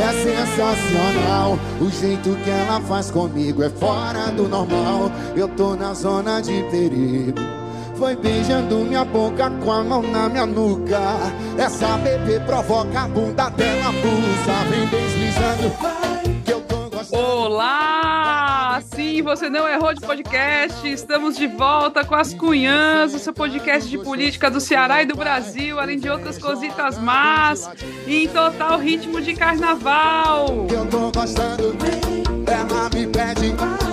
é sensacional. O jeito que ela faz comigo é fora do normal. Eu tô na zona de perigo. Foi beijando minha boca com a mão na minha nuca. Essa bebê provoca a bunda dela, pulsa, vem deslizando. Olá! Você não errou de podcast. Estamos de volta com as Cunhãs, o seu podcast de política do Ceará e do Brasil, além de outras cositas más, em total ritmo de carnaval. Eu tô gostando. Ela me pede.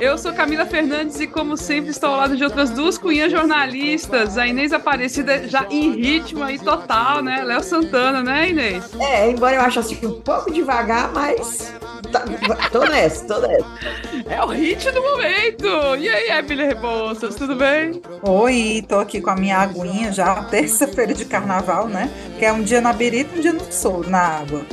Eu sou Camila Fernandes e, como sempre, estou ao lado de outras duas cunhãs jornalistas. A Inês Aparecida já em ritmo aí total, né? Léo Santana, né, Inês? É, embora eu ache assim um pouco devagar, mas tá, tô nessa, tô nessa. É o hit do momento! E aí, Emily Rebouças, tudo bem? Oi, tô aqui com a minha aguinha já, terça-feira de carnaval, né? Que é um dia na birita, um dia no sol, na água.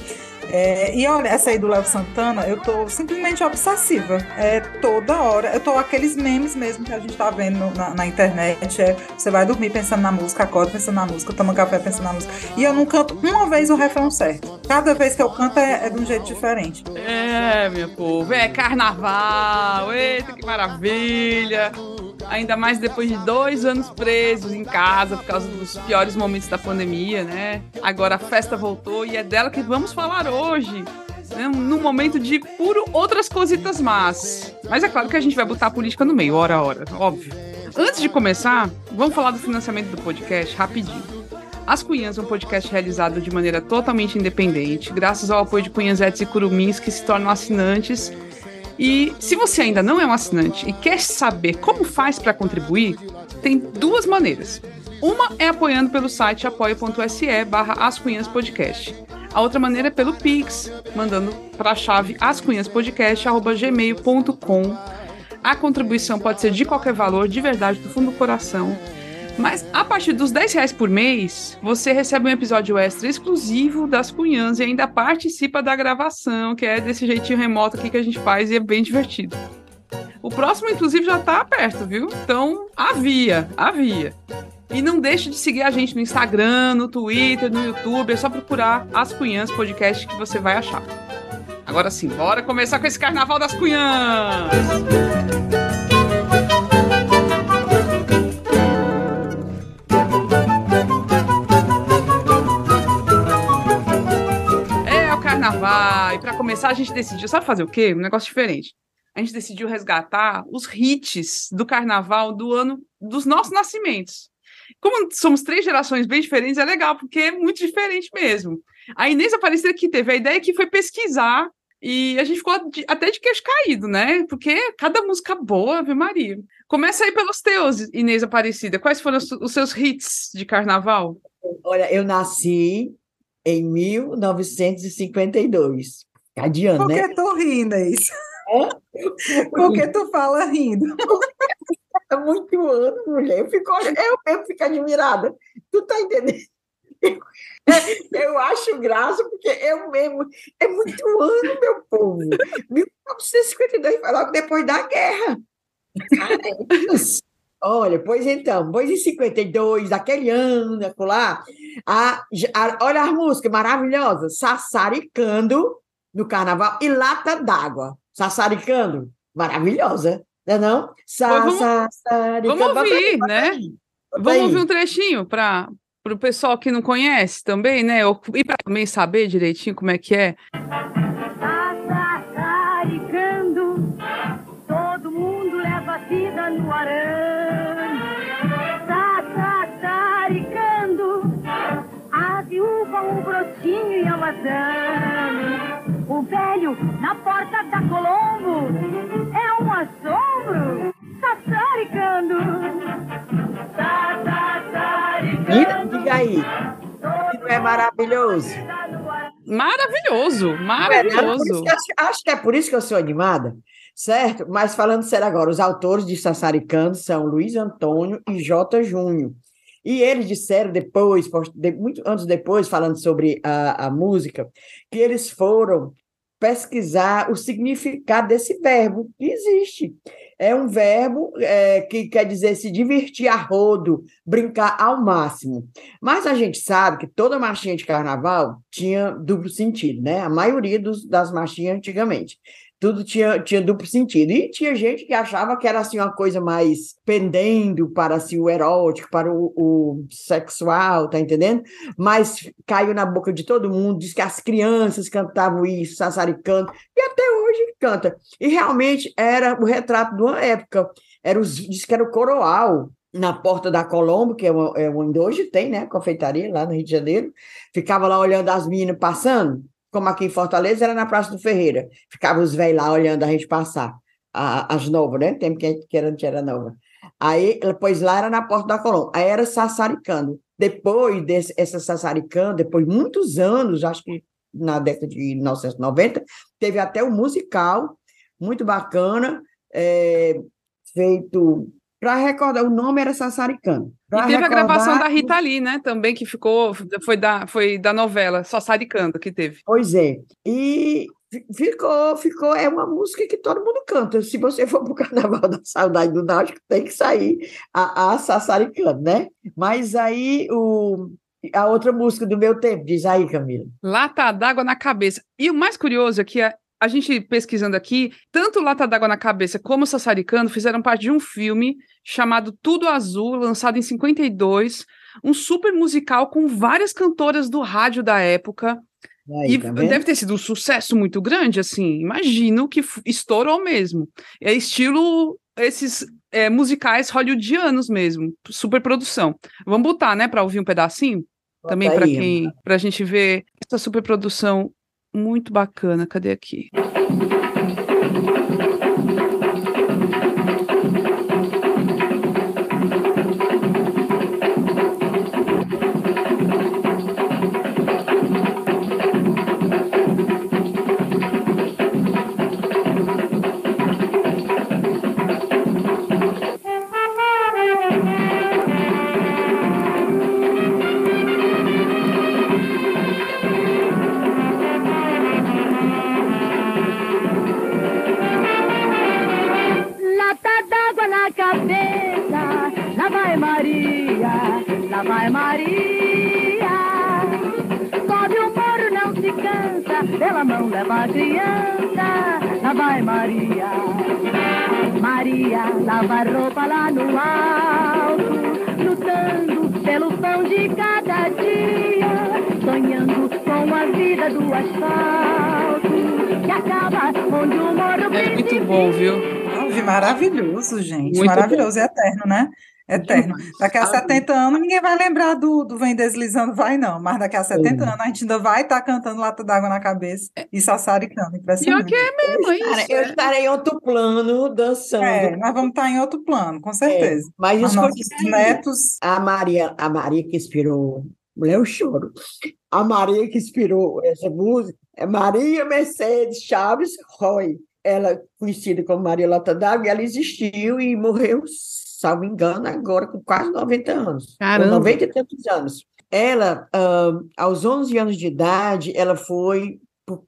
É, e olha, essa aí do Léo Santana, eu tô simplesmente obsessiva. É toda hora. Eu tô aqueles memes mesmo que a gente tá vendo na, na internet. É, você vai dormir pensando na música, acorda pensando na música, toma café pensando na música. E eu não canto uma vez o refrão certo. Cada vez que eu canto é, é de um jeito diferente. É, meu povo, é carnaval! Eita, que maravilha! Ainda mais depois de dois anos presos em casa por causa dos piores momentos da pandemia, né? Agora a festa voltou e é dela que vamos falar hoje. Né? Num momento de puro outras cositas más. Mas é claro que a gente vai botar a política no meio, hora a hora, óbvio. Antes de começar, vamos falar do financiamento do podcast rapidinho. As Cunhãs é um podcast realizado de maneira totalmente independente, graças ao apoio de cunhanzetes e curumins que se tornam assinantes. E se você ainda não é um assinante e quer saber como faz para contribuir, tem duas maneiras. Uma é apoiando pelo site apoia.se barra ascunhaspodcast. A outra maneira é pelo Pix, mandando para a chave ascunhaspodcast.gmail.com. A contribuição pode ser de qualquer valor, de verdade, do fundo do coração. Mas a partir dos 10 reais por mês, você recebe um episódio extra exclusivo das Cunhãs e ainda participa da gravação, que é desse jeitinho remoto aqui que a gente faz e é bem divertido. O próximo, inclusive, já tá perto, viu? Então, havia, havia. E não deixe de seguir a gente no Instagram, no Twitter, no YouTube. É só procurar As Cunhãs Podcast que você vai achar. Agora sim, bora começar com esse Carnaval das Cunhãs! Carnaval. E pra começar, a gente decidiu, sabe fazer o quê? Um negócio diferente. A gente decidiu resgatar os hits do carnaval do ano dos nossos nascimentos. Como somos três gerações bem diferentes, é legal, porque é muito diferente mesmo. A Inês Aparecida que teve a ideia que foi pesquisar e a gente ficou até de queixo caído, né? Porque cada música boa, Ave Maria. Começa aí pelos teus, Inês Aparecida. Quais foram os, os seus hits de carnaval? Olha, eu nasci em 1952. Cadiano, Por né? que tu rindo, é isso? Por que tu fala rindo? É muito ano, mulher. Eu fico, eu mesmo fico admirada. Tu tá entendendo? Eu acho graça, porque eu mesmo. É muito ano, meu povo. 1952 foi logo depois da guerra. Olha, pois então, pois em 52, daquele ano, lá, a, a- olha as músicas maravilhosas, Sassaricando no carnaval e Lata d'Água. Sassaricando, maravilhosa, não é não? vamos- Sassaricando. vamos Bota aí, ouvir, bota né? bota Vamos ouvir um trechinho para o pessoal que não conhece também, né? E para também saber direitinho como é que é. E madame. O velho na porta da Colombo é um assombro. Sassaricando, Menina, diga aí. Não é maravilhoso? Maravilhoso, isso maravilhoso. que acho, acho que é por isso que eu sou animada, certo? Mas falando sério agora, os autores de Sassaricando são Luiz Antônio e J. Júnior. E eles disseram depois, muito anos depois, falando sobre a, a música, que eles foram pesquisar o significado desse verbo que existe. é um verbo é, que quer dizer se divertir a rodo, brincar ao máximo. Mas a gente sabe que toda marchinha de carnaval tinha duplo sentido, né? A maioria dos, das marchinhas antigamente tudo tinha, tinha duplo sentido. E tinha gente que achava que era assim uma coisa mais pendendo para assim, o erótico, para o, o sexual, tá entendendo? Mas caiu na boca de todo mundo, diz que as crianças cantavam isso, sassaricando, e até hoje canta. E realmente era o retrato de uma época. Era os, diz que era o coroal, na porta da Colombo, que é, é onde hoje tem, né? Confeitaria lá no Rio de Janeiro. Ficava lá olhando as meninas passando como aqui em Fortaleza, era na Praça do Ferreira. Ficavam os velhos lá olhando a gente passar, a, as novas, né? Tempo que, que era, era nova. Aí, pois lá era na Porta da Colômbia. Aí era sassaricando. Depois desse essa sassaricando, depois de muitos anos, acho que na década de 1990, teve até um musical muito bacana, é, feito para recordar, o nome era Sassaricano. E teve recordar... a gravação da Rita Lee, né? Também que ficou, foi da, foi da novela Sassaricando que teve. Pois é. E ficou, ficou, é uma música que todo mundo canta. Se você for para o Carnaval da Saudade do Náutico, tem que sair a, a Sassaricando, né? Mas aí o, a outra música do meu tempo, diz aí, Camila. Lata d'água na cabeça. E o mais curioso é que a, gente pesquisando aqui, tanto Lata d'Água na Cabeça como Sassaricando fizeram parte de um filme chamado Tudo Azul, lançado em 52, um super musical com várias cantoras do rádio da época. Aí, e tá deve ter sido um sucesso muito grande, assim. Imagino que estourou mesmo. É estilo esses é, musicais hollywoodianos mesmo, super produção. Vamos botar, né, para ouvir um pedacinho? Também para quem, para a gente ver essa super produção muito bacana. Cadê aqui? Leva a criança, lá vai Maria. Maria lava roupa lá no alto, lutando pelo pão de cada dia, sonhando com a vida do asfalto, que acaba onde o moro É muito bom, viu? Maravilhoso, gente. Muito maravilhoso, bom. é eterno, né? Eterno. Daqui a 70 anos ninguém vai lembrar do, do Vem Deslizando, vai não, mas daqui a 70 anos a gente ainda vai estar tá cantando Lata d'Água na cabeça e sassaricando. Pior que é mesmo, é isso. Eu estarei em outro plano dançando. É, nós vamos estar em outro plano, com certeza. É, mas os nossos netos. A Maria, a Maria que inspirou. Mulher, eu choro. A Maria que inspirou essa música é Maria Mercedes Chaves Roy. Ela, conhecida como Maria Lata d'Água, ela existiu e morreu salvo engano, agora com quase 90 anos. Caramba! 90 e tantos anos. Ela, uh, aos 11 anos de idade, ela foi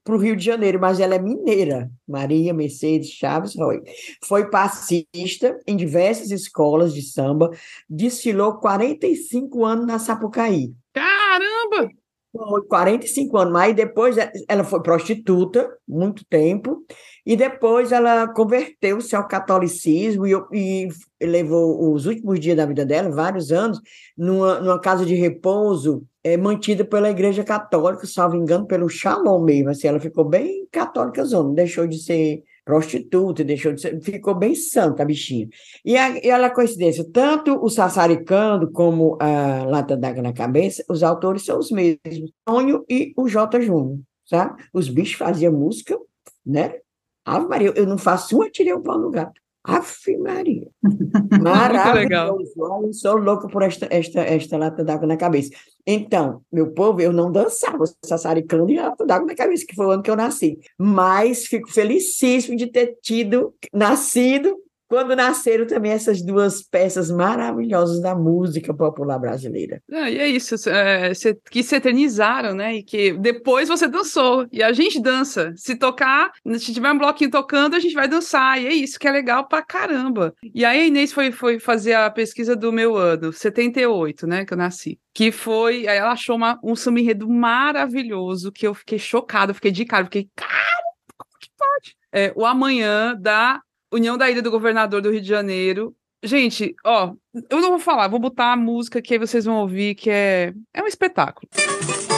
para o Rio de Janeiro, mas ela é mineira, Maria Mercedes Chaves Roy. Foi passista em diversas escolas de samba, desfilou 45 anos na Sapucaí. Caramba! Foi 45 anos, mas depois ela foi prostituta, muito tempo, e depois ela converteu-se ao catolicismo e, e, levou os últimos dias da vida dela, vários anos, numa, numa casa de repouso é, mantida pela Igreja Católica, salvo engano, pelo Shalom mesmo. Assim, ela ficou bem católica, não deixou de ser prostituta, deixou de ser, ficou bem santa a bichinha. E, a, e ela, coincidência, tanto o Sassaricando como a Lata d'Água na Cabeça, os autores são os mesmos, Tonho e o J. Júnior, sabe? Os bichos faziam música, né? Ave Maria, eu não faço uma, tirei o pau no gato. Ave Maria. Maravilhoso. Olha, sou louco por esta, esta, esta lata d'água na cabeça. Então, meu povo, eu não dançava sassaricando e lata d'água na cabeça, que foi o ano que eu nasci. Mas fico felicíssimo de ter tido, nascido quando nasceram também essas duas peças maravilhosas da música popular brasileira. E é isso, é, que se eternizaram, né? E que depois você dançou. E a gente dança. Se tocar, se tiver um bloquinho tocando, a gente vai dançar. E é isso que é legal pra caramba. E aí a Inês foi, foi fazer a pesquisa do meu ano, 78, né? Que eu nasci. Que foi. Aí ela achou uma, um samba enredo maravilhoso, que eu fiquei chocada, fiquei de cara, fiquei, cara, como que pode? É, o Amanhã da União da Ilha do Governador do Rio de Janeiro. Gente, ó, eu não vou falar, vou botar a música que aí vocês vão ouvir, que é, é um espetáculo. Mas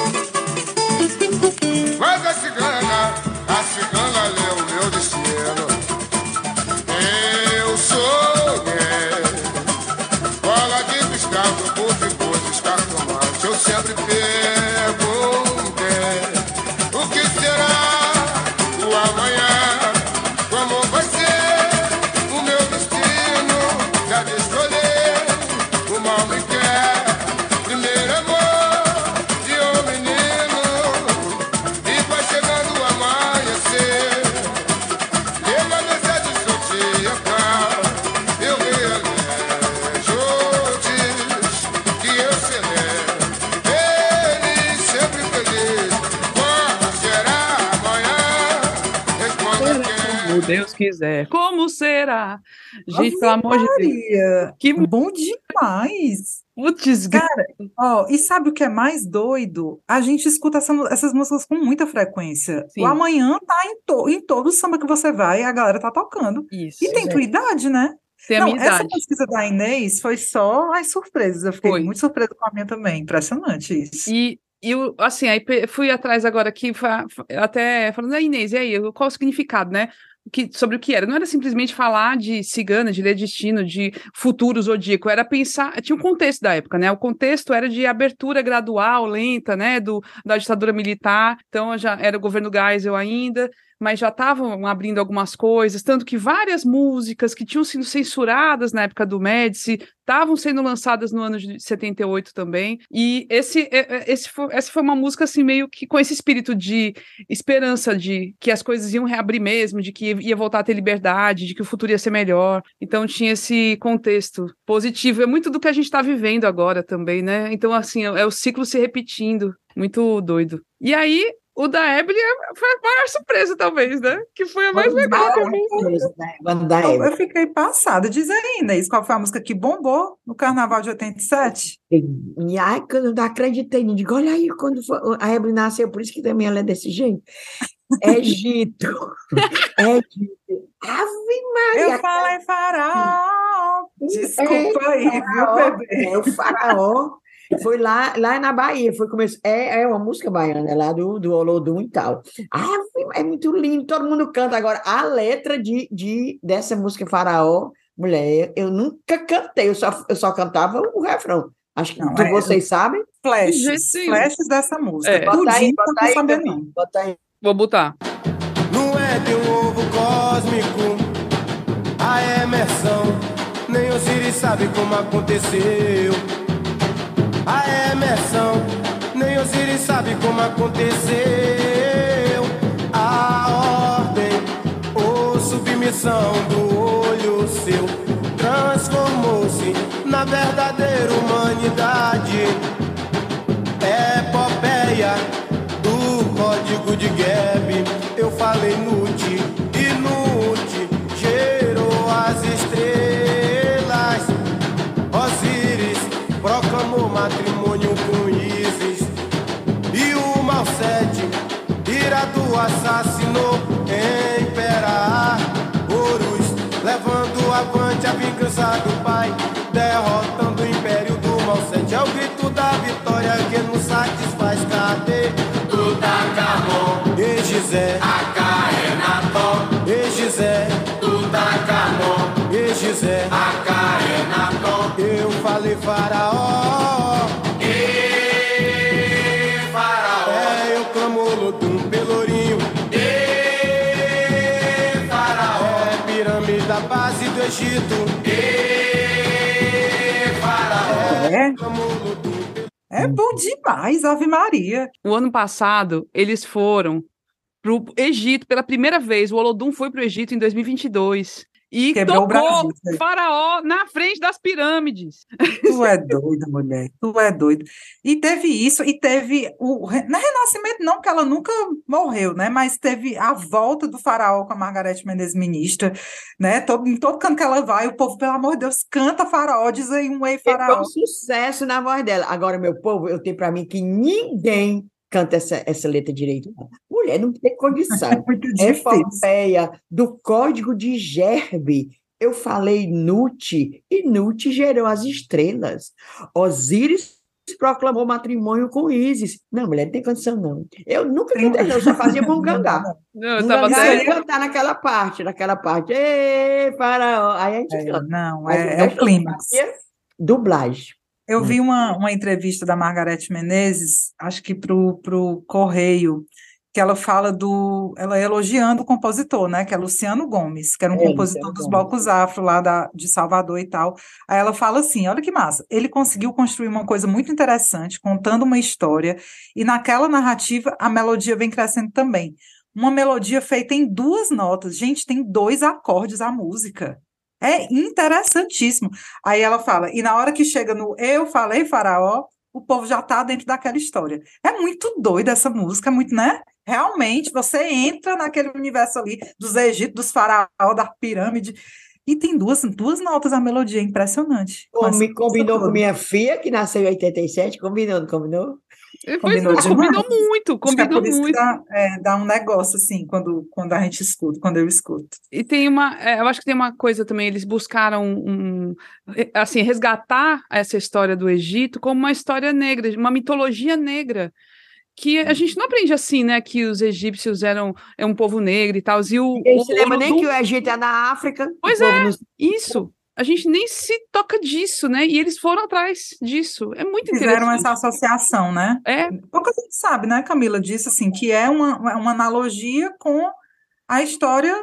quiser. Como será? Gente, Ave pelo amor de Deus. Que bom demais. putz, Cara, ó, e sabe o que é mais doido? A gente escuta essa essas músicas com muita frequência. Sim. O amanhã tá em, to- em todo samba que você vai, a galera tá tocando. isso. E tem tua idade, né? Tem a Não, essa pesquisa da Inês foi só as surpresas. Eu fiquei Foi. muito surpresa com a minha também. Impressionante isso. E, e assim, aí fui atrás agora aqui, até falando, ah, Inês, e aí, qual o significado, né? Que, sobre o que era? Não era simplesmente falar de cigana, de ler destino, de futuro zodíaco, era pensar, tinha um contexto da época, né? O contexto era de abertura gradual, lenta, né? Do, da ditadura militar, então já era o governo Geisel ainda, mas já estavam abrindo algumas coisas, tanto que várias músicas que tinham sido censuradas na época do Médici estavam sendo lançadas no ano de 78 também. E esse, é- é- esse foi, essa foi uma música assim meio que com esse espírito de esperança de que as coisas iam reabrir mesmo, de que ia voltar a ter liberdade, de que o futuro ia ser melhor. Então tinha esse contexto positivo. É muito do que a gente está vivendo agora também, né? Então assim, é, é o ciclo se repetindo. Muito doido. E aí o da Ebony foi a maior surpresa, talvez, né? Que foi a mais legal também. Né? Da Eu, eu fiquei passada. Diz aí, Inês, qual foi a música que bombou no Carnaval de 87? E ai, quando eu não acreditei, não digo, olha aí, quando foi- a Ebre nasceu, por isso que também ela é desse jeito. Egito. Egito. Ave Maria. Eu falei farol. Desculpa aí, viu, faraó, bebê? É o faraó. Foi lá, lá na Bahia, foi começo, é, é uma música baiana, é lá do, do Olodum e tal. Ah, é muito lindo, todo mundo canta. Agora, a letra de, de, dessa música Faraó, mulher, eu nunca cantei, eu só, eu só cantava o refrão. Acho que Não, é, vocês sabem. Flashes, flashes dessa música. É. Bota aí, bota não aí, saber, não. bota aí. Vou botar. Não é de um ovo cósmico a emersão. Nem Osiris sabe como aconteceu. A emersão, nem Osiris sabe como aconteceu. A ordem ou submissão do olho seu transformou-se na verdadeira humanidade. Epopeia do código de Geb. Eu falei nude assassinou Impera Horus, levando avante a vingança do pai, derrotando o império do Malsete. É o grito da vitória que nos satisfaz. Cadê Tutankhamon? E Gizé, Acaenaton. E Gizé, Tutankhamon. E Gizé, Acaenaton. Eu falei faraó. E faraó. É, é bom demais, Ave Maria. O ano passado, eles foram pro Egito pela primeira vez. O Olodum foi pro Egito em 2022. E Quebrou o tocou aí. Faraó na frente das pirâmides. Tu é doida, mulher. Tu é doido. E teve isso, e teve o. Não é renascimento, não, porque ela nunca morreu, né? Mas teve a volta do faraó com a Margarete Menezes ministra, né? Todo, em todo canto que ela vai, o povo, pelo amor de Deus, canta faraó, diz aí um ei Foi faraó. um sucesso na voz dela. Agora, meu povo, eu tenho para mim que ninguém canta essa, essa letra direito. Mulher não tem condição. É. Epopeia do código de Gerbe. Eu falei Nute, e Nute gerou as estrelas. Osíris proclamou matrimônio com Ísis. Não, mulher, não tem condição, não. Eu nunca cantei, não, eu só fazia bungangá. Não, eu tava ia cantar naquela parte, naquela parte. Ê, faraó. Aí a gente É, canta. não, é, o é o eu clímax. Dublagem. Eu vi uma, uma entrevista da Margarete Menezes, acho que para o Correio, que ela fala do. Ela elogiando o compositor, né? Que é Luciano Gomes, que era um É, compositor Luciano dos blocos afro lá da, de Salvador e tal. Aí ela fala assim: olha que massa, ele conseguiu construir uma coisa muito interessante, contando uma história, e naquela narrativa a melodia vem crescendo também. Uma melodia feita em duas notas. Gente, tem dois acordes a música. É interessantíssimo. Aí ela fala, e na hora que chega no Eu Falei Faraó, o povo já tá dentro daquela história. É muito doida essa música, muito, né? Realmente, você entra naquele universo ali dos Egípcios, dos faraó, da pirâmide, e tem duas, duas notas a melodia, é impressionante. Me combinou com minha filha, que nasceu em 87, combinou, não combinou? Pois Combinou é, demais. combinou muito, Acho que é combinou que muito. dá, é, dá um negócio, assim, quando, quando a gente escuta, quando eu escuto. E tem uma, é, eu acho que tem uma coisa também, eles buscaram um, assim, resgatar essa história do Egito como uma história negra, uma mitologia negra, que a gente não aprende assim, né, que os egípcios eram é um povo negro e tal, e o, Ninguém o se lembra nem Olodum- que o Egito é na África. Pois povo não- isso, a gente nem se toca disso, né, e eles foram atrás disso, é muito Fizeram interessante. essa associação, né? É, Pouca gente sabe, né, Camila, disso, assim, que é uma, uma analogia com a história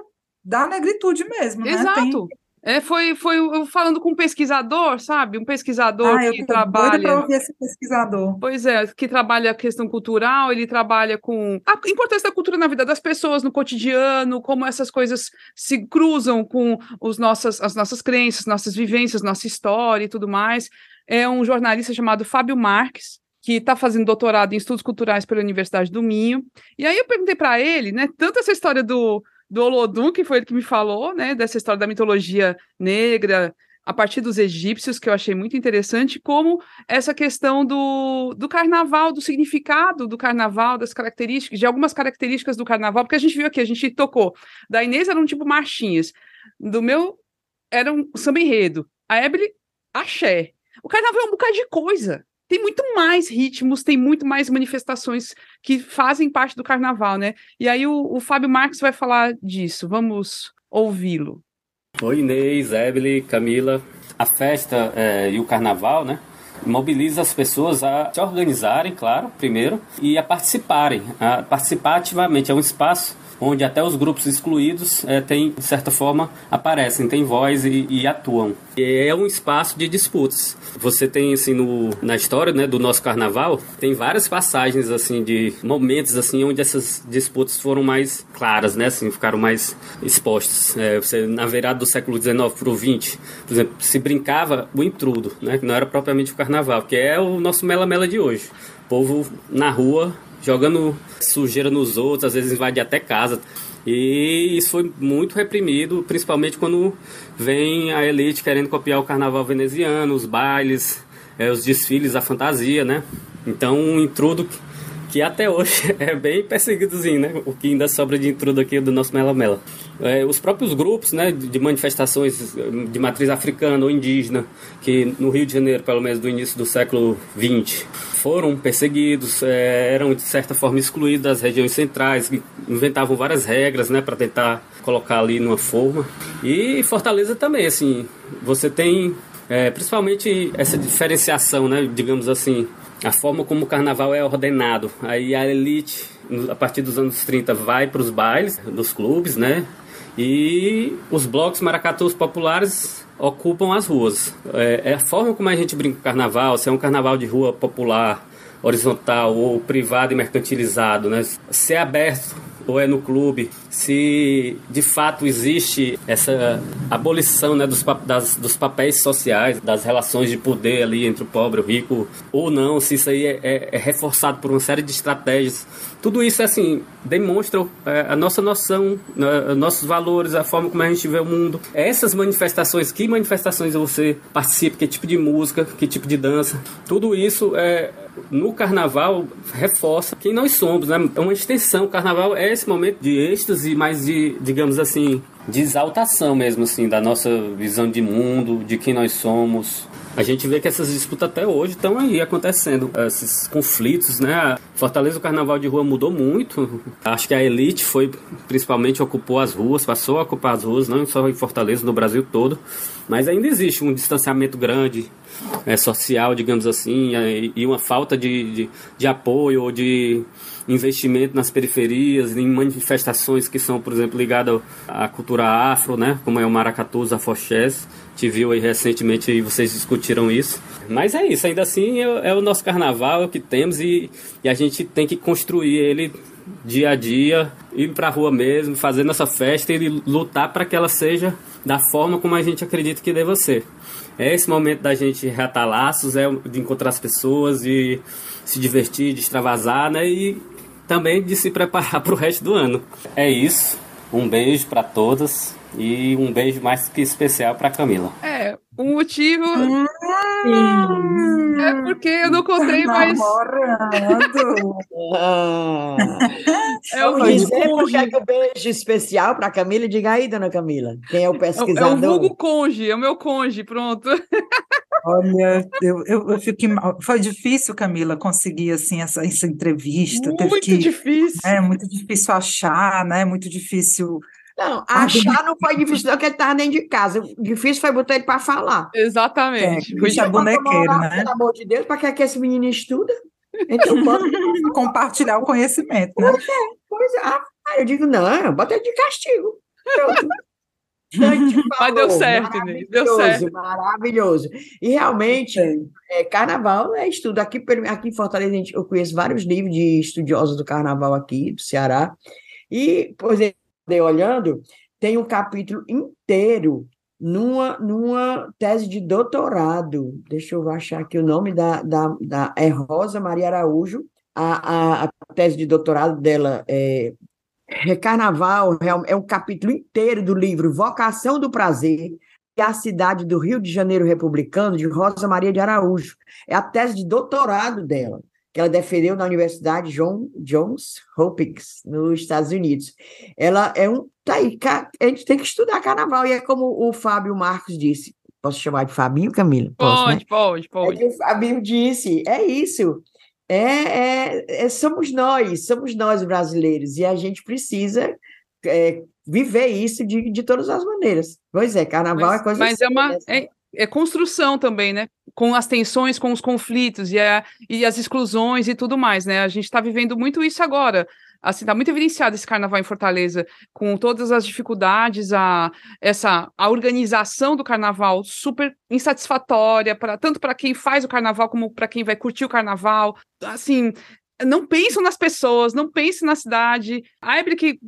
da negritude mesmo, né? Tem- exato. É, foi, foi eu falando com um pesquisador, sabe? Um pesquisador Ah, eu que trabalha. para ouvir esse pesquisador. Pois é, que trabalha a questão cultural, ele trabalha com a importância da cultura na vida das pessoas, no cotidiano, como essas coisas se cruzam com os nossas, as nossas crenças, nossas vivências, nossa história e tudo mais. É um jornalista chamado Fábio Marques, que está fazendo doutorado em estudos culturais pela Universidade do Minho. E aí eu perguntei para ele, né, tanto essa história do, do Olodum, que foi ele que me falou, né, dessa história da mitologia negra, a partir dos egípcios, que eu achei muito interessante, como essa questão do, do carnaval, do significado do carnaval, das características, de algumas características do carnaval, porque a gente viu aqui, a gente tocou. Da Inês eram tipo marchinhas, do meu era um samba enredo, a Ebele, axé. O carnaval é um bocado de coisa. Tem muito mais ritmos, tem muito mais manifestações que fazem parte do carnaval, né? E aí o, o Fábio Marques vai falar disso. Vamos ouvi-lo. Oi, Inês, Ebele, Camila. A festa eh, e o carnaval, né? Mobiliza as pessoas a se organizarem, claro, primeiro, e a participarem, a participar ativamente. É um espaço onde até os grupos excluídos eh, têm, de certa forma, aparecem, têm voz e, e atuam. É um espaço de disputas. Você tem, assim, no, na história né, do nosso carnaval, tem várias passagens, assim, de momentos, assim, onde essas disputas foram mais claras, né, assim, ficaram mais expostas. É, você, na virada do século XIX para o XX, por exemplo, se brincava o intrudo, né, que não era propriamente o carnaval, que é o nosso mela-mela de hoje. O povo na rua jogando sujeira nos outros, às vezes invade até casa. E isso foi muito reprimido, principalmente quando vem a elite querendo copiar o carnaval veneziano, os bailes, eh, os desfiles, a fantasia, né? Então, um intrudo que, até hoje é bem perseguidozinho, né? O que ainda sobra de intrudo aqui do nosso Mela Mela. É, os próprios grupos, né, de manifestações de matriz africana ou indígena, que no Rio de Janeiro, pelo menos do início do século XX, foram perseguidos, é, eram de certa forma excluídos das regiões centrais, inventavam várias regras, né, para tentar colocar ali numa forma. E Fortaleza também, assim, você tem é, principalmente essa diferenciação, né, digamos assim, a forma como o carnaval é ordenado. Aí a elite, a partir dos anos 30, vai para os bailes dos clubes, né? E os blocos maracatus populares ocupam as ruas. É, é a forma como a gente brinca o carnaval, se é um carnaval de rua popular, horizontal ou privado e mercantilizado, né? Ser aberto ou é no clube, se de fato existe essa abolição né, dos, das, dos papéis sociais, das relações de poder ali entre o pobre e o rico, ou não, se isso aí é, é, é reforçado por uma série de estratégias. Tudo isso, assim, demonstra é, a nossa noção, né, nossos valores, a forma como a gente vê o mundo. Essas manifestações, que manifestações você participa, que tipo de música, que tipo de dança, tudo isso é no carnaval reforça quem nós somos, né? É uma extensão. O carnaval é esse momento de êxtase, mas de, digamos assim, de exaltação mesmo, assim, da nossa visão de mundo, de quem nós somos. A gente vê que essas disputas até hoje estão aí acontecendo, esses conflitos, né? Fortaleza, o carnaval de rua mudou muito. Acho que a elite foi, principalmente, ocupou as ruas, passou a ocupar as ruas, não só em Fortaleza, no Brasil todo. Mas ainda existe um distanciamento grande é, social, digamos assim, e uma falta de, de, de apoio ou de investimento nas periferias, em manifestações que são, por exemplo, ligadas à cultura afro, né? Como é o maracatu, os afoxés. Te viu aí recentemente e vocês discutiram isso. Mas é isso, ainda assim é, é o nosso carnaval, é o que temos e, e a gente tem que construir ele dia a dia, ir para a rua mesmo, fazer nossa festa e lutar para que ela seja da forma como a gente acredita que deva ser. É esse momento da gente reatar laços, é de encontrar as pessoas, de se divertir, de extravasar, né? E também de se preparar para o resto do ano. É isso. Um beijo para todas e um beijo mais que especial para Camila. É, o motivo hum, é porque eu não contei mais. é o dizer por que é o beijo especial para Camila? Diga aí, dona Camila. Quem é o pesquisador? É, é o vulgo conge, é o meu conge, pronto. Olha, eu, eu, eu fiquei mal. Foi difícil, Camila, conseguir assim essa, essa entrevista. Muito que, difícil. É muito difícil achar, né? Muito difícil. Não, achar não foi difícil, não, porque ele estava dentro de casa. O difícil foi botar ele para falar. Exatamente. É, Puxa bonequeiro, né? Pelo amor de Deus, para que, é que esse menino estuda? Então, Compartilhar o conhecimento, né? Pois é, pois é. Ah, eu digo, não, bota ele de castigo. Mas deu certo, Inês, deu certo. Maravilhoso. E realmente, é, carnaval é estudo. Aqui, aqui em Fortaleza, eu conheço vários livros de estudiosos do carnaval aqui, do Ceará. E, por exemplo, olhando, tem um capítulo inteiro numa, numa tese de doutorado. Deixa eu achar aqui o nome da, da, da é Rosa Maria Araújo. A, a, a tese de doutorado dela é Carnaval é um capítulo inteiro do livro Vocação do Prazer e a cidade do Rio de Janeiro republicano, de Rosa Maria de Araújo. É a tese de doutorado dela, que ela defendeu na Universidade John, Johns Hopkins, nos Estados Unidos. Ela é um. Tá aí, a gente tem que estudar carnaval, e é como o Fábio Marcos disse. Posso chamar de Fabinho, Camila? Posso, pode, né? pode, pode. É o Fabinho disse, é isso é, é, é, somos nós, somos nós brasileiros, e a gente precisa é, viver isso de, de todas as maneiras. Pois é, carnaval mas, é coisa Mas é uma. Né? É, construção também, né? Com as tensões, com os conflitos e, a, e as exclusões e tudo mais, né? A gente está vivendo muito isso agora assim, tá muito evidenciado esse carnaval em Fortaleza, com todas as dificuldades, a, essa, a organização do carnaval super insatisfatória, pra, tanto para quem faz o carnaval como para quem vai curtir o carnaval. Assim, não pensam nas pessoas, não pensam na cidade. A Ebre que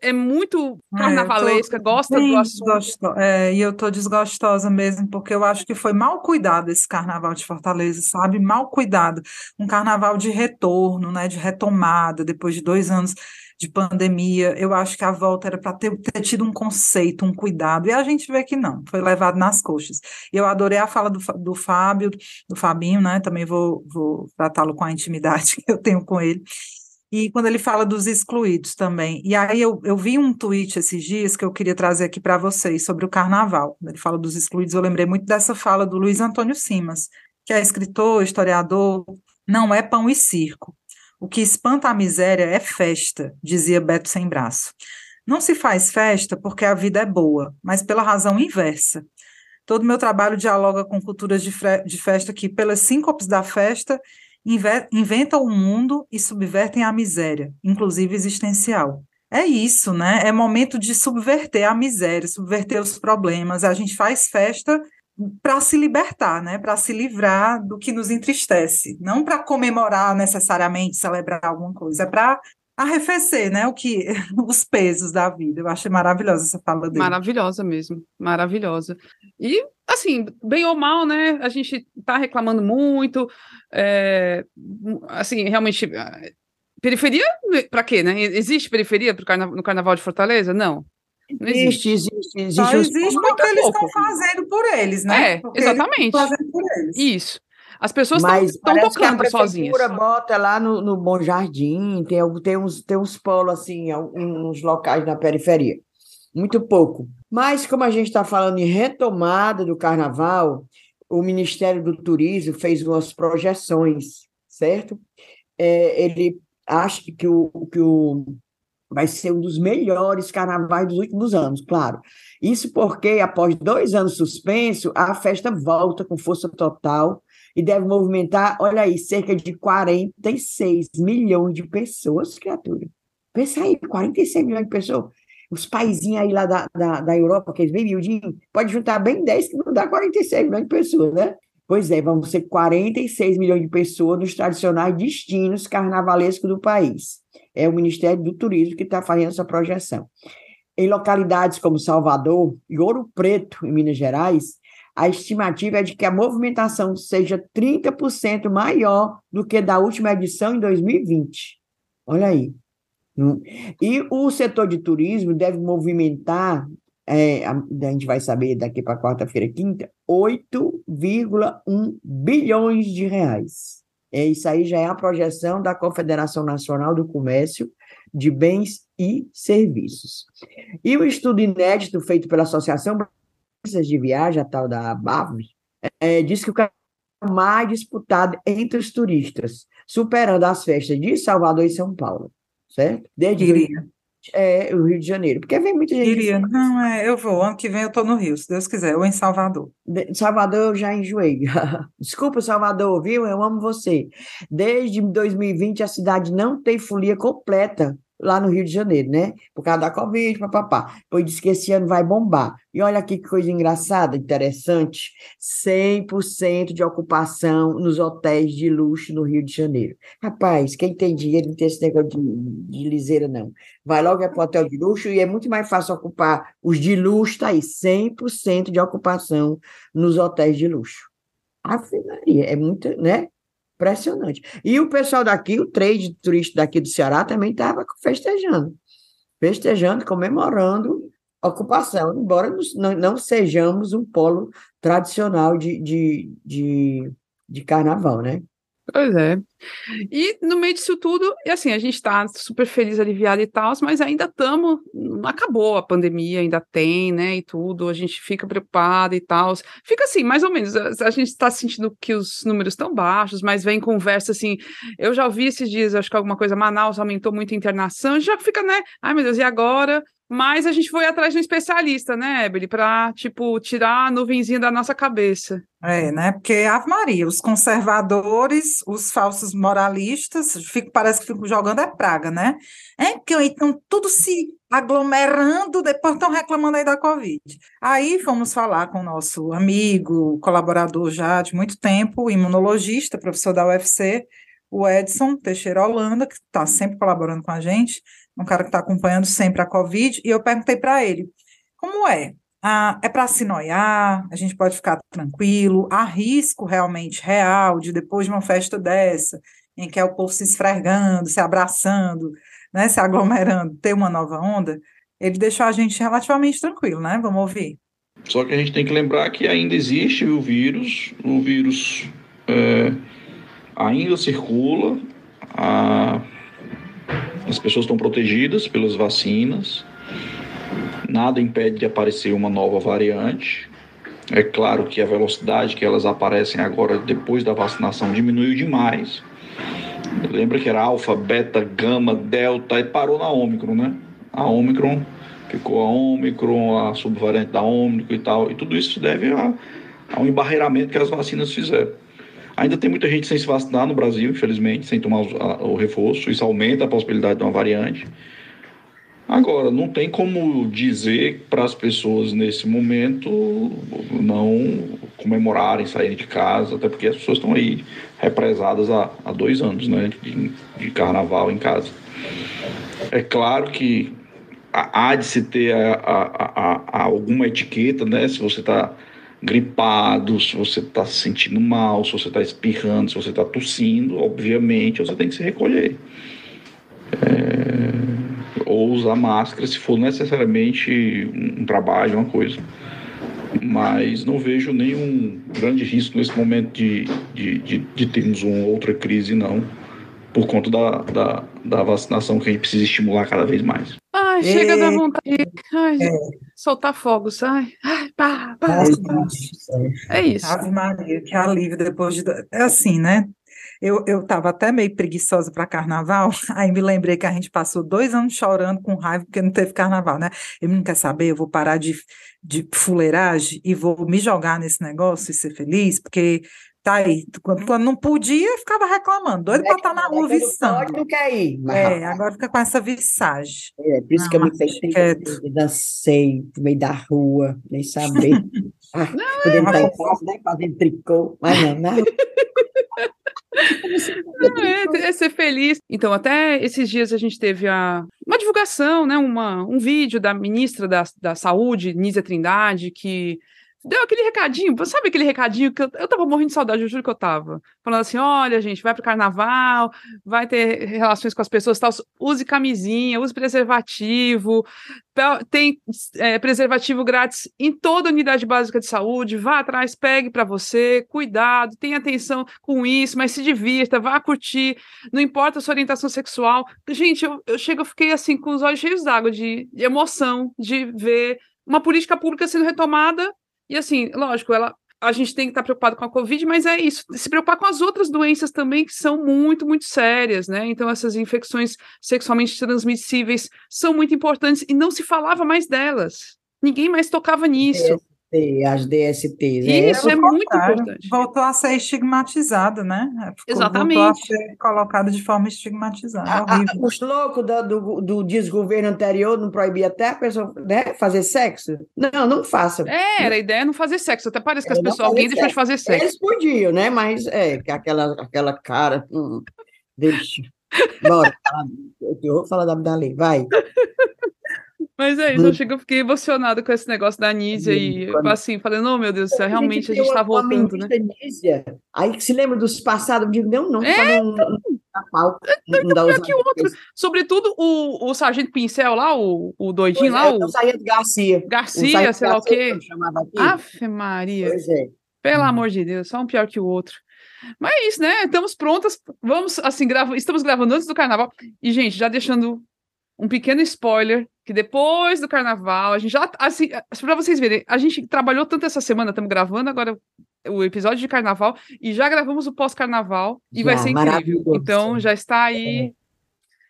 é, muito é, carnavalesca, é, gosta do assunto. é, e eu tô desgostosa mesmo, porque eu acho que foi mal cuidado esse carnaval de Fortaleza, sabe? Mal cuidado. Um carnaval de retorno, né? De retomada, depois de dois anos de pandemia. Eu acho que a volta era para ter, ter, tido um conceito, um cuidado, e a gente vê que não, foi levado nas coxas. E eu adorei a fala do, do Fábio, do Fabinho, né? Também vou, vou tratá-lo com a intimidade que eu tenho com ele. E quando ele fala dos excluídos também. E aí eu, eu vi um tweet esses dias que eu queria trazer aqui para vocês sobre o carnaval. Quando ele fala dos excluídos, eu lembrei muito dessa fala do Luiz Antônio Simas, que é escritor, historiador, não é pão e circo. O que espanta a miséria é festa, dizia Beto Sem Braço. Não se faz festa porque a vida é boa, mas pela razão inversa. Todo meu trabalho dialoga com culturas de, de festa que, pelas síncopes da festa, inventam o mundo e subvertem a miséria, inclusive existencial. É isso, né? É momento de subverter a miséria, subverter os problemas. A gente faz festa para se libertar, né? Para se livrar do que nos entristece, não para comemorar necessariamente, celebrar alguma coisa, é para arrefecer, né? O que os pesos da vida. Eu achei maravilhosa essa fala dele. Maravilhosa mesmo, maravilhosa. E assim, bem ou mal, né? A gente tá reclamando muito, é, assim, realmente. Periferia, para quê, né? Existe periferia no Carnaval de Fortaleza? Não. Não existe. Existe, existe. Só existe muito porque eles pouco. estão fazendo por eles, né? É, Porque exatamente. fazendo por eles. Isso. As pessoas Mas estão parece que a tocando sozinhas. prefeitura bota lá no, no Bom Jardim, tem, algum- tem, uns, tem uns polos assim, uns locais na periferia. Muito pouco. Mas como a gente está falando em retomada do carnaval, o Ministério do Turismo fez umas projeções, certo? É, ele acha que o, que o vai ser um dos melhores carnavais dos últimos anos, claro. Isso porque, após dois anos suspenso, a festa volta com força total e deve movimentar, olha aí, cerca de 46 milhões de pessoas, criatura. Pensa aí, 46 milhões de pessoas. Os paizinhos aí lá da, da, da Europa, aqueles bem miudinhos, pode juntar bem 10 que não dá 46 milhões de pessoas, né? Pois é, vão ser 46 milhões de pessoas nos tradicionais destinos carnavalescos do país. É o Ministério do Turismo que está fazendo essa projeção. Em localidades como Salvador e Ouro Preto, em Minas Gerais, a estimativa é de que a movimentação seja 30% maior do que da última edição em 2020. Olha aí. Hum. E o setor de turismo deve movimentar, é, a, gente vai saber daqui para quarta-feira, quinta, 8,1 bilhões de reais. É, isso aí já é a projeção da Confederação Nacional do Comércio de Bens e Serviços. E o estudo inédito feito pela Associação Brasileira de Viagem, a tal da ABAV, é, diz que o carnaval é mais disputado entre os turistas, superando as festas de Salvador e São Paulo, certo? Desde é, o Rio de Janeiro, porque vem muita gente queria. Não, é, eu vou. Ano que vem eu tô no Rio, se Deus quiser, ou em Salvador. De- Salvador eu já enjoei. Desculpa, Salvador, viu? Eu amo você. Desde 2020 a cidade não tem folia completa lá no Rio de Janeiro, né? Por causa da Covid, papapá. Pois diz que esse ano vai bombar. E olha aqui que coisa engraçada, interessante. 100% de ocupação nos hotéis de luxo no Rio de Janeiro. Rapaz, quem tem dinheiro não tem esse negócio de, de liseira, não. Vai logo é para o hotel de luxo e é muito mais fácil ocupar os de luxo, tá aí, 100% de ocupação nos hotéis de luxo. Ave Maria, é muito, né? Impressionante. E o pessoal daqui, o trade turista daqui do Ceará também estava festejando. Festejando, comemorando a ocupação, embora não, não sejamos um polo tradicional de, de, de, de carnaval, né? Pois é. E no meio disso tudo, e assim, a gente tá super feliz, aliviado e tal, mas ainda estamos. Acabou a pandemia, ainda tem, né? E tudo, a gente fica preocupado e tal. Fica assim, mais ou menos. A, a gente está sentindo que os números estão baixos, mas vem conversa assim. Eu já ouvi esses dias, acho que alguma coisa, Manaus aumentou muito a internação, a gente já fica, né? Ai, meu Deus, e agora? Mas a gente foi atrás de um especialista, né, Ebele, para, tipo, tirar a nuvenzinha da nossa cabeça. É, né? Porque, Ave Maria, os conservadores, os falsos moralistas, fico, parece que ficam jogando é praga, né? É porque estão tudo se aglomerando, depois estão reclamando aí da Covid. Aí fomos falar com o nosso amigo, colaborador já de muito tempo, imunologista, professor da UFC, o Edson Teixeira Holanda, que está sempre colaborando com a gente, um cara que está acompanhando sempre a Covid, e eu perguntei para ele, como é? Ah, é para se noiar, a gente pode ficar tranquilo, há risco realmente real de depois de uma festa dessa, em que é o povo se esfregando, se abraçando, né, se aglomerando, ter uma nova onda, ele deixou a gente relativamente tranquilo, né? Vamos ouvir. Só que a gente tem que lembrar que ainda existe o vírus, o vírus é, ainda circula, a- as pessoas estão protegidas pelas vacinas, nada impede de aparecer uma nova variante. É claro que a velocidade que elas aparecem agora depois da vacinação diminuiu demais. Lembra que era alfa, beta, gama, delta e parou na Ômicron, né? A Ômicron ficou a Ômicron, a subvariante da Ômicron e tal. E tudo isso deve a, a um embarreiramento que as vacinas fizeram. Ainda tem muita gente sem se vacinar no Brasil, infelizmente, sem tomar o reforço. Isso aumenta a possibilidade de uma variante. Agora, não tem como dizer para as pessoas nesse momento não comemorarem, saírem de casa, até porque as pessoas estão aí represadas há, há dois anos né, de, de carnaval em casa. É claro que há de se ter a, a, a, alguma etiqueta, né? Se você está gripado, se você está se sentindo mal, se você está espirrando, se você está tossindo, obviamente você tem que se recolher. É, ou usar máscara se for necessariamente um trabalho, uma coisa. Mas não vejo nenhum grande risco nesse momento de, de, de, de termos uma outra crise, não, por conta da, da, da vacinação que a gente precisa estimular cada vez mais. Ai, chega da vontade. Ai, soltar fogos. Ai, ai, pá, pá. É isso. Ave Maria, que alívio depois de. É assim, né? Eu, eu tava até meio preguiçosa para carnaval, aí me lembrei que a gente passou dois anos chorando com raiva porque não teve carnaval, né? Eu não quer saber, eu vou parar de, de fuleiragem e vou me jogar nesse negócio e ser feliz, porque tá aí. Quando, quando não podia, ficava reclamando, doido para estar na rua viçando. Pode, não quer ir. Mas... É, agora fica com essa viçagem. É, por isso Não, que eu me fez quieto. dancei no meio da rua, nem saber. ah, podendo estar em casa, né, fazendo tricô, mas não, não. Não, é, é ser feliz. Então, até esses dias a gente teve a, uma divulgação, né, uma, um vídeo da ministra da, da Saúde, Nízia Trindade, que deu aquele recadinho, sabe aquele recadinho que eu, eu tava morrendo de saudade, eu juro que eu tava. Falando assim: olha, gente, vai pro carnaval, vai ter relações com as pessoas, tal, use camisinha, use preservativo, tem é, preservativo grátis em toda unidade básica de saúde, vá atrás, pegue para você, cuidado, tenha atenção com isso, mas se divirta, vá curtir, não importa a sua orientação sexual. Gente, eu, eu chego, eu fiquei assim com os olhos cheios d'água de emoção de ver uma política pública sendo retomada e assim, lógico, ela, a gente tem que estar preocupado com a Covid, mas é isso, se preocupar com as outras doenças também que são muito, muito sérias, né? Então, essas infecções sexualmente transmissíveis são muito importantes e não se falava mais delas. Ninguém mais tocava nisso. DST, as DSTs. é. Isso é Pelo muito importante. Voltou a ser estigmatizado, né? Ficou- Voltou a Exatamente. ser colocado de forma estigmatizada. A- a- horrível. os loucos da- do, do desgoverno anterior não proibia até a pessoa né, fazer sexo? Não, não façam. É, era a ideia é não fazer sexo. Até parece que as É, pessoas, alguém deixou de fazer sexo. Eles podiam, né? Mas é, que aquela, aquela cara hum, deles. Bora, eu vou falar da Abdali, vai. Mas é isso, eu chego, eu fiquei emocionada com esse negócio da Nízia e assim, falando, oh meu Deus do céu, realmente a gente tá voltando, né? né? Aí que se lembra dos passados, eu digo, não, não, É, pra não, não, dar pau, não, não dar pior que o outro. Sobretudo o, o Sargento Pincel lá, o, o doidinho lá, o O Sargento Garcia. Garcia, sei lá o quê. Ave Maria. Pois é. Pelo amor de Deus, só um pior que o outro. Mas é isso, né? Estamos prontas. Vamos, assim, grava... estamos gravando antes do carnaval. E, gente, já deixando um pequeno spoiler, que depois do carnaval, a gente já. Assim, para vocês verem, a gente trabalhou tanto essa semana, estamos gravando agora o episódio de carnaval e já gravamos o pós-carnaval e vai Já, ser incrível. Então já está aí.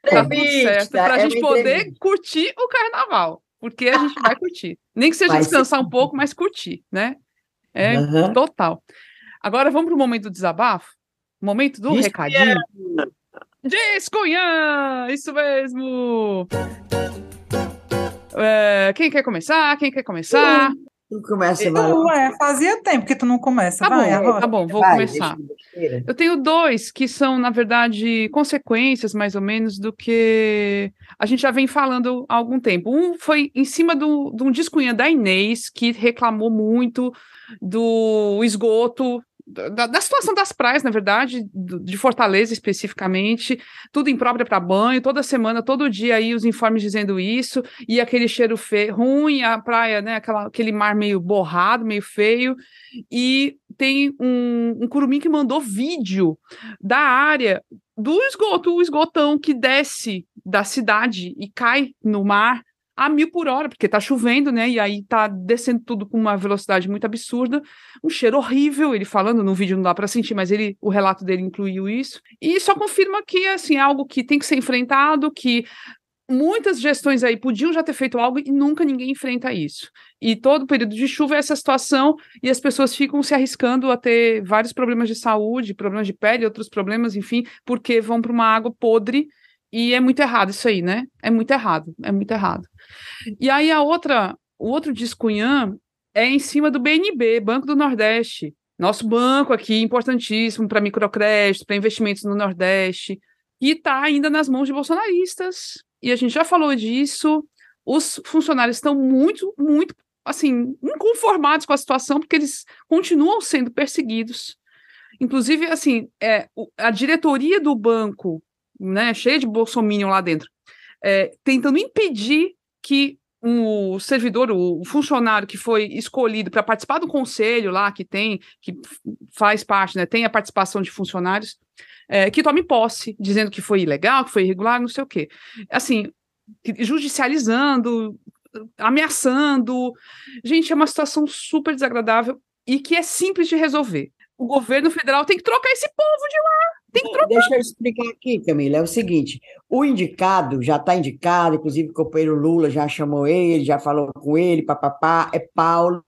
Tá tudo certo. Para a é gente poder entrevista. curtir o carnaval. Porque a gente vai curtir. Nem que seja Vai ser descansar um pouco, mas curtir, né? É Aham. Total. Agora vamos para o momento do desabafo? Momento do Diz recadinho. Descunhã! Isso mesmo! É, quem quer começar? Quem quer começar? Tu começa, vai lá. Tu, é, fazia tempo que tu não começa. Tá vai, bom, agora. tá bom, vou Vai, começar. besteira. Eu tenho dois que são, na verdade, consequências, mais ou menos, do que a gente já vem falando há algum tempo. Um foi em cima do, de um descunhã da Inês, que reclamou muito do esgoto, da, da situação das praias, na verdade, de Fortaleza especificamente, tudo impróprio para banho, toda semana, todo dia aí os informes dizendo isso, e aquele cheiro feio, ruim, a praia, né, aquela, aquele mar meio borrado, meio feio, e tem um, um curumim que mandou vídeo da área do esgoto, o esgotão que desce da cidade e cai no mar a mil por hora, porque tá chovendo, né? E aí tá descendo tudo com uma velocidade muito absurda, um cheiro horrível, ele falando no vídeo não dá para sentir, mas ele o relato dele incluiu isso. E só confirma que assim, é algo que tem que ser enfrentado, que muitas gestões aí podiam já ter feito algo e nunca ninguém enfrenta isso. E todo período de chuva é essa situação e as pessoas ficam se arriscando a ter vários problemas de saúde, problemas de pele, outros problemas, enfim, porque vão para uma água podre E é muito errado isso aí, né? É muito errado, é muito errado. E aí a outra, o outro descunhã é em cima do BNB, Banco do Nordeste. Nosso banco aqui, importantíssimo para microcrédito, para investimentos no Nordeste, e está ainda nas mãos de bolsonaristas. E a gente já falou disso. Os funcionários estão muito, muito, assim, inconformados com a situação, porque eles continuam sendo perseguidos. Inclusive, assim, é, a diretoria do banco, né, cheia de bolsominion lá dentro, é, tentando impedir que o servidor, o funcionário que foi escolhido para participar do conselho lá, que tem, que faz parte, né, tem a participação de funcionários, é, que tome posse, dizendo que foi ilegal, que foi irregular, não sei o quê. Assim, judicializando, ameaçando. Gente, é uma situação super desagradável e que é simples de resolver. O governo federal tem que trocar esse povo de lá. Tem que trocar. Deixa eu explicar aqui, Camila. É o seguinte: o indicado já está indicado, inclusive o companheiro Lula já chamou ele, já falou com ele, papapá, é Paulo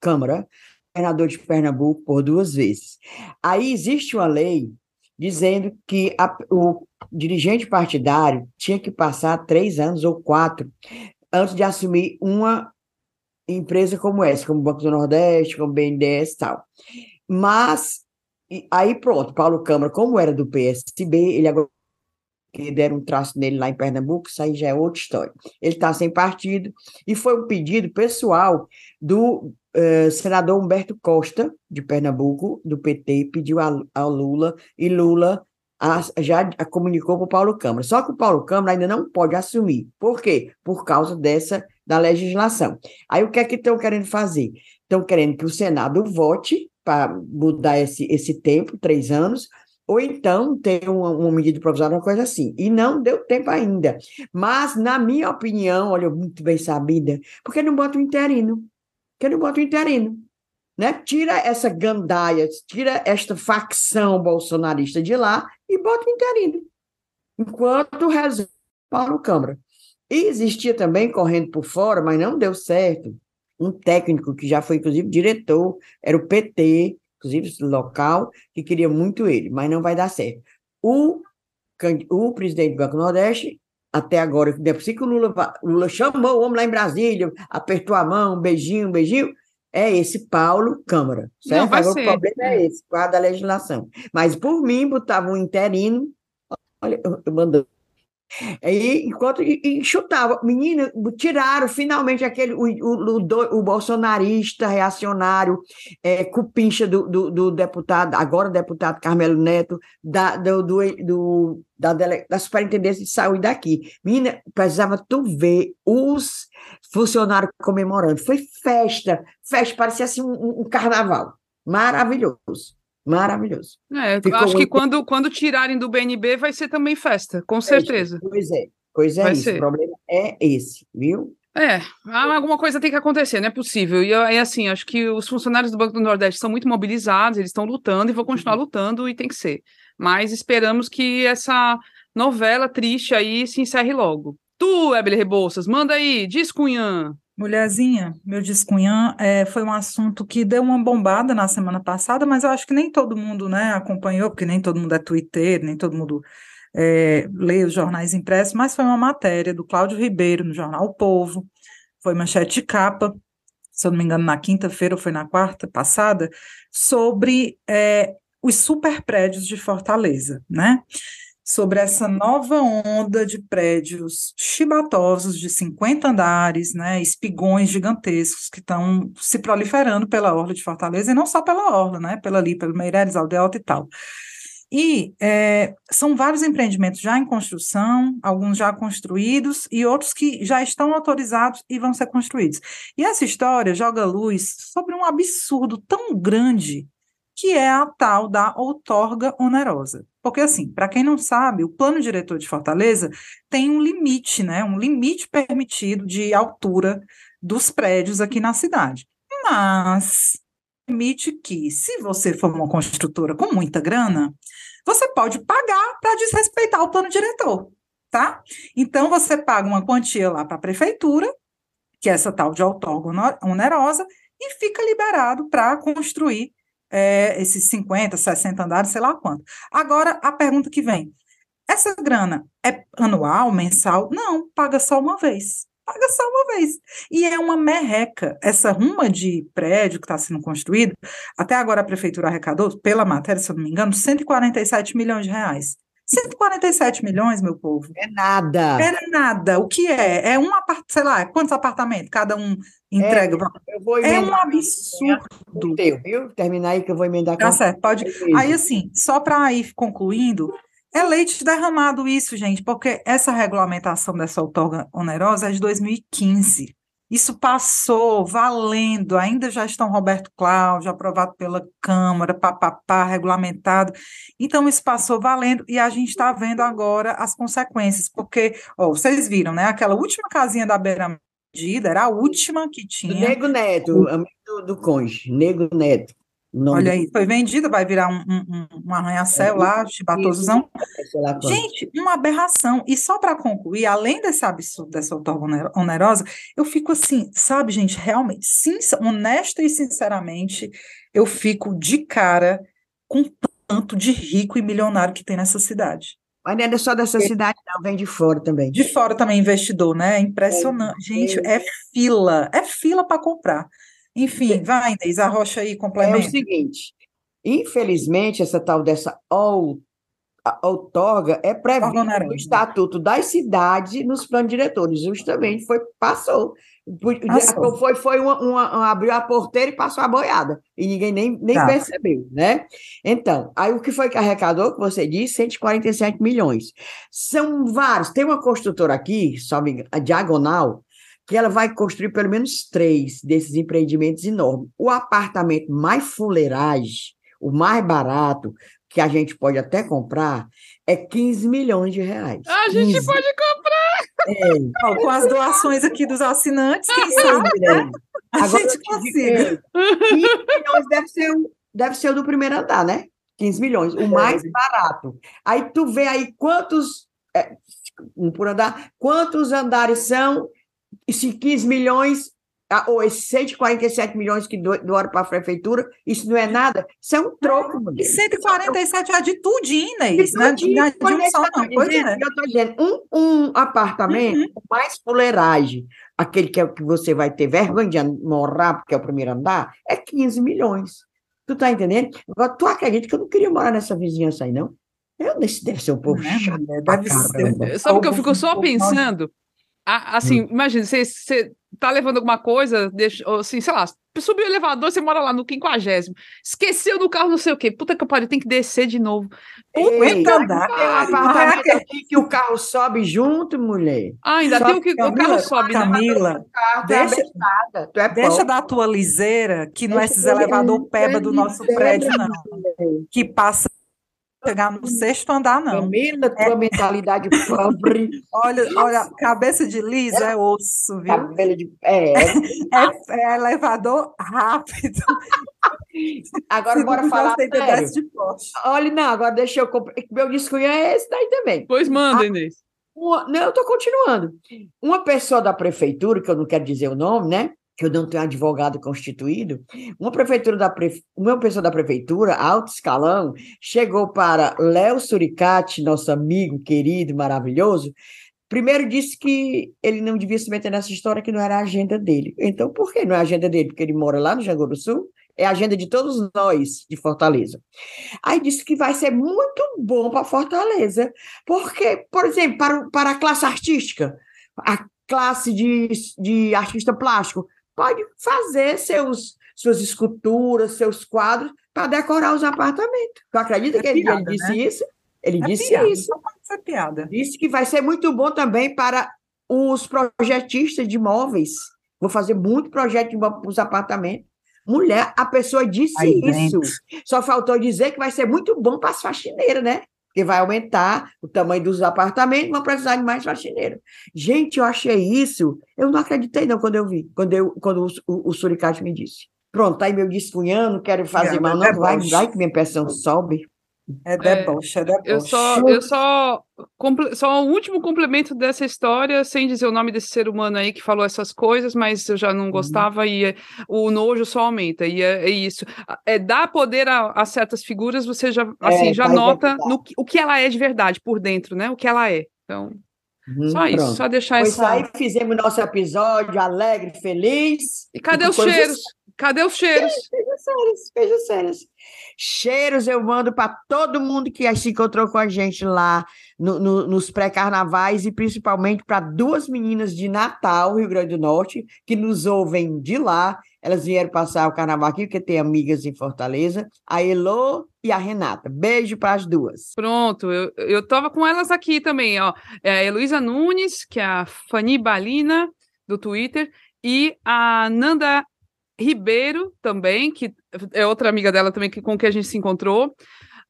Câmara, governador de Pernambuco, por duas vezes. Aí existe uma lei dizendo que a, o dirigente partidário tinha que passar três anos ou quatro antes de assumir uma empresa como essa, como o Banco do Nordeste, como o BNDES e tal. Mas, aí pronto, Paulo Câmara, como era do PSB, ele agora que deram um traço nele lá em Pernambuco, isso aí já é outra história. Ele está sem partido, e foi um pedido pessoal do uh, senador Humberto Costa, de Pernambuco, do PT, pediu ao Lula, e Lula a, já a comunicou para o Paulo Câmara. Só que o Paulo Câmara ainda não pode assumir. Por quê? Por causa dessa da legislação. Aí o que é que estão querendo fazer? Estão querendo que o Senado vote para mudar esse, esse tempo, três anos, ou então ter uma, uma, medida provisória, uma coisa assim. E não deu tempo ainda. Mas, na minha opinião, olha, muito bem sabida, porque não bota o interino? Porque não bota o interino? Né? Tira essa gandaia, tira esta facção bolsonarista de lá e bota o interino. Enquanto resolve Paulo Câmara. E existia também, correndo por fora, mas não deu certo, um técnico que já foi, inclusive, diretor, era o PT, inclusive local, que queria muito ele, mas não vai dar certo. O, o presidente do Banco Nordeste, até agora, depois que o Lula, Lula chamou o homem lá em Brasília, apertou a mão, um beijinho, um beijinho, é esse Paulo Câmara, certo? Não, vai agora ser. o problema é esse, por causa da legislação. Mas, por mim, botava um interino, olha, eu, eu mandando e, enquanto, e, e chutava. Menina, tiraram finalmente aquele o, o, o, o bolsonarista reacionário, é, cupincha do, do, do, deputado, agora deputado Carmelo Neto, da, do, do, do da, da Superintendência de Saúde daqui. Menina, precisava tu ver os funcionários comemorando. Foi festa, festa, parecia assim um, um carnaval. Maravilhoso. Maravilhoso. É, Ficou acho que quando, quando tirarem do BNB vai ser também festa, com certeza. Pois é, pois é Vai isso. ser. O problema é esse, viu? É, ah, alguma coisa tem que acontecer, não é possível. E é assim, acho que os funcionários do Banco do Nordeste são muito mobilizados, eles estão lutando e vão continuar lutando e tem que ser. Mas esperamos que essa novela triste aí se encerre logo. Tu, Ebele Rebouças, manda aí, diz Cunhã. Mulherzinha, meu descunhã é, foi um assunto que deu uma bombada na semana passada, mas eu acho que nem todo mundo né, acompanhou, porque nem todo mundo é Twitter, nem todo mundo é, lê os jornais impressos, mas foi uma matéria do Cláudio Ribeiro no jornal O Povo, foi manchete de capa, se eu não me engano, na quinta-feira ou foi na quarta passada, sobre é, os super prédios de Fortaleza, né? Sobre essa nova onda de prédios chibatosos de 50 andares, né, espigões gigantescos que estão se proliferando pela orla de Fortaleza, e não só pela orla, né, pela ali, pelo Meireles, Aldeia Alta e tal. E é, são vários empreendimentos já em construção, alguns já construídos e outros que já estão autorizados e vão ser construídos. E essa história joga luz sobre um absurdo tão grande que é a tal da outorga onerosa. Porque, assim, para quem não sabe, o plano diretor de Fortaleza tem um limite, né? Um limite permitido de altura dos prédios aqui na cidade. Mas permite que, se você for uma construtora com muita grana, você pode pagar para desrespeitar o plano diretor, tá? Então, você paga uma quantia lá para a prefeitura, que é essa tal de outorga onerosa, e fica liberado para construir é, esses 50, 60 andares, sei lá quanto. Agora, a pergunta que vem: Essa grana é anual, mensal? Não, paga só uma vez. Paga só uma vez. E é uma merreca. Essa ruma de prédio que está sendo construído, até agora a prefeitura arrecadou, pela matéria, se eu não me engano, 147 milhões de reais. 147 milhões, meu povo. É nada. É nada. O que é? É um apartamento, sei lá, quantos apartamentos cada um entrega? Eu vou É, um absurdo. teu, viu? Terminar aí que eu vou emendar Tá certo, pode. Aí, assim, só para ir concluindo, é leite derramado isso, gente, porque essa regulamentação dessa outorga onerosa é de 2015. Isso passou valendo, ainda já estão Roberto Cláudio, aprovado pela Câmara, papapá, regulamentado. Então, isso passou valendo e a gente está vendo agora as consequências, porque, ó, vocês viram, né? Aquela última casinha da beira medida era a última que tinha. Nego Neto, amigo do, do cônjuge, Nego Neto. Olha aí, foi vendida, vai virar um, um, um- arranha-céu lá, chibatosozão. quanto. Gente, uma aberração. E só para concluir, além desse absurdo, dessa outorga oner- onerosa, eu fico assim, sabe, gente, realmente, sincer, honesta e sinceramente, eu fico de cara com o tanto de rico e milionário que tem nessa cidade. Mas não é só dessa cidade, não, vem de fora também. De fora também investidor, né? É impressionante. Gente, é fila, é fila para comprar. Enfim, vai, Inês, arrocha aí, É o complementa. seguinte, infelizmente, essa tal dessa ou- a outorga é prevista no Estatuto das Cidades, nos planos diretores, justamente foi, passou. Passou. Foi, foi uma, uma- abriu a porteira e passou a boiada, e ninguém nem, nem Tá. percebeu, né? Então, aí o que foi que arrecadou, que você disse, 147 milhões. São vários, tem uma construtora aqui, só me a Diagonal, que ela vai construir pelo menos três desses empreendimentos enormes. O apartamento mais fuleiragem, o mais barato, que a gente pode até comprar, é 15 milhões de reais. A gente 15. pode comprar. Ó, com as doações aqui dos assinantes, quem sabe mulher. a Agora gente consiga. digo, 15 milhões deve ser, o, deve ser o do primeiro andar, né? 15 milhões, o mais barato. Aí tu vê aí quantos, é, um por andar, quantos andares são, e se 15 milhões, ou esses 147 milhões que do- doaram para a prefeitura, isso não é nada, isso é um troco, E mulher. 147 é de tudinho, Inês, né? De, um é, só não, pois dizendo, é. Eu estou dizendo, um, um apartamento com mais fuleiragem, aquele que é o que você vai ter vergonha de morar, porque é o primeiro andar, é 15 milhões. Tu tá entendendo? Agora, tu acredita que eu não queria morar nessa vizinhança aí, não? Eu desse deve ser um povo Né, chato. pra Deve ser. Sabe o que eu fico só pensando? A- assim, imagina, você, você tá levando alguma coisa, deixa, ou assim, sei lá, subiu o elevador, você mora lá no quinquagésimo, esqueceu do carro, não sei o quê, puta que pariu, tem que descer de novo. Ei, Puta tem um apartamento aqui que o carro sobe junto, mulher. Ah, ainda Só tem o que o Camila, carro sobe, né? Camila, Carro, tu é Deixa- tu é deixa pobre. da tua liseira, que não é esses elevador peba do nosso prédio, não. Que passa chegar no sexto andar, não. Camila, tua mentalidade pobre, Olha, olha, cabeça de lisa é osso, viu? cabelo de. É, É, é elevador rápido. agora bora falar sério. de Porsche. Olha, não, agora deixa eu. compre- Meu discunho é esse daí também. Pois manda, Inês. Uma- não, eu estou continuando. Uma pessoa da prefeitura, que eu não quero dizer o nome, né? Que eu não tenho advogado constituído, uma prefeitura da prefe... uma pessoa da prefeitura, alto escalão, chegou para Léo Suricati, nosso amigo querido, maravilhoso. Primeiro disse que ele não devia se meter nessa história, que não era a agenda dele. Então, por que não é a agenda dele? Porque ele mora lá no Jango do Sul, é a agenda de todos nós de Fortaleza. Aí disse que vai ser muito bom para Fortaleza, porque, por exemplo, para, para a classe artística, a classe de, de artista plástico, pode fazer seus, suas esculturas, seus quadros, para decorar os apartamentos. Tu acredita É que ele, ele piada, disse né? isso? Ele É disse piada, isso. só pode ser piada. Disse que vai ser muito bom também para os projetistas de imóveis. Vou fazer muito projeto para os apartamentos. Mulher, a pessoa disse Aí isso. Só faltou dizer que vai ser muito bom para as faxineiras, né? Porque vai aumentar o tamanho dos apartamentos, vão precisar de mais faxineiros. Gente, eu achei isso. Eu não acreditei, não, quando eu vi, quando, eu, quando o, o, o Suricate me disse. Pronto, aí meu descunhando, quero fazer Obrigada, mal, não vai, deboche. vai que minha pressão sobe. É deboche, é, deboche. Eu só, eu só, só o último complemento dessa história, sem dizer o nome desse ser humano aí que falou essas coisas, mas eu já não gostava e é- o nojo só aumenta. E é, é isso. É dar poder a, a certas figuras, você já, assim, já nota no, o que ela é de verdade por dentro, né? O que ela é. Então, só isso, pronto. só deixar Pois essa. aí fizemos nosso episódio alegre, feliz. E cadê com os cheiros? Cadê os cheiros? Beijos sérios, beijos sérios. Cheiros eu mando para todo mundo que se encontrou com a gente lá no- no- nos pré-carnavais e principalmente para duas meninas de Natal, Rio Grande do Norte, que nos ouvem de lá. Elas vieram passar o carnaval aqui, porque tem amigas em Fortaleza. A Elô e a Renata. Beijo para as duas. Pronto, eu, eu tava com elas aqui também, ó. É a Heloísa Nunes, que é a Fanny Balina, do Twitter, e a Nanda Ribeiro também, que é outra amiga dela também que, com que a gente se encontrou.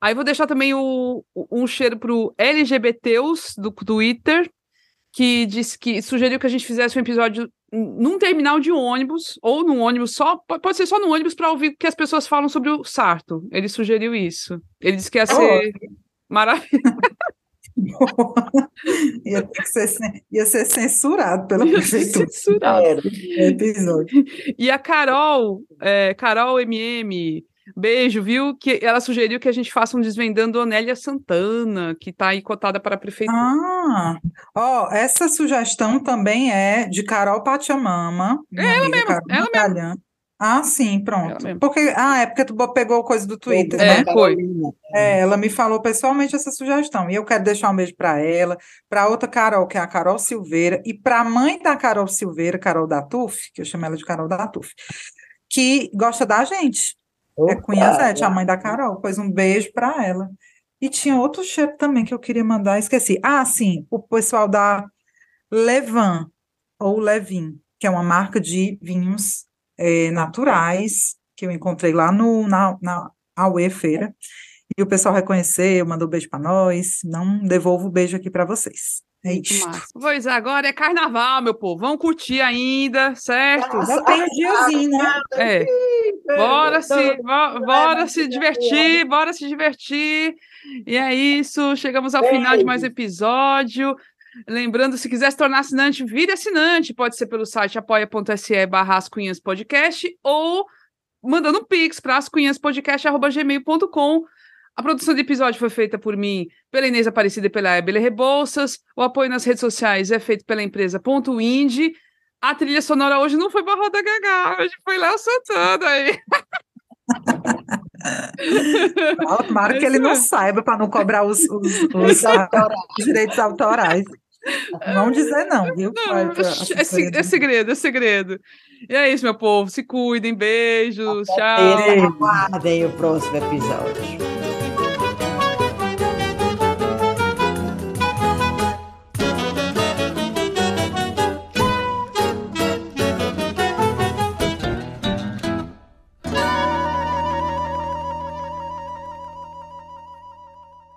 Aí vou deixar também o, um cheiro pro LGBTs do Twitter, que disse que sugeriu que a gente fizesse um episódio num terminal de ônibus, ou num ônibus só, po- pode ser só no ônibus para ouvir o que as pessoas falam sobre o Sarto. Ele sugeriu isso. Ele disse que ia ser maravilhoso. ia, ter que ser, ia ser censurado pela Ia ser prefeitura. censurado. o episódio. E a Carol, é, Carol MM, beijo, viu? Que ela sugeriu que a gente faça um desvendando Onélia Santana, que tá aí cotada para a prefeitura. Ah, ó, essa sugestão também é de Carol Pachamama. minha amiga mesmo, Carol ela Magalhães. Ah, sim, pronto. Porque, ah, é porque tu pegou coisa do Twitter, É, né? foi. É, ela me falou pessoalmente essa sugestão. E eu quero deixar um beijo para ela, para outra Carol, que é a Carol Silveira, e para a mãe da Carol Silveira, Carol da Tuf, que eu chamo ela de Carol da Tuf, que gosta da gente. É Opa, Cunha Zete, a mãe da Carol. Pois um beijo para ela. E tinha outro cheiro também que eu queria mandar, esqueci. Ah, sim, o pessoal da Levan, ou Levin, que é uma marca de vinhos eh, naturais, que eu encontrei lá no, na, na Aue Feira. E o pessoal reconheceu, mandou beijo para nós. Não devolvo o beijo aqui para vocês. É massa. Pois é, agora é carnaval, meu povo. Vamos curtir ainda, certo? Já tem um diazinho, né? É. Bora se, bo- bora se divertir, bora se divertir. E é isso, chegamos ao final de mais um episódio. Lembrando, se quiser se tornar assinante, vire assinante. Pode ser pelo site apoia.se barra As Cunhas podcast ou mandando um pix para ascunhaspodcast.gmail.com. A produção do episódio foi feita por mim, pela Inês Aparecida e pela Ebele Rebouças. O apoio nas redes sociais é feito pela empresa Ponto Indie. A trilha sonora hoje não foi Barra da Gagá, hoje foi Léo Santana aí. Tomara que ele não saiba para não cobrar os, os- os- autorais. os direitos autorais. Não dizer não, viu? Não, é, é segredo, é segredo. E é isso, meu povo. Se cuidem, beijos, tchau. Aguardem o próximo episódio.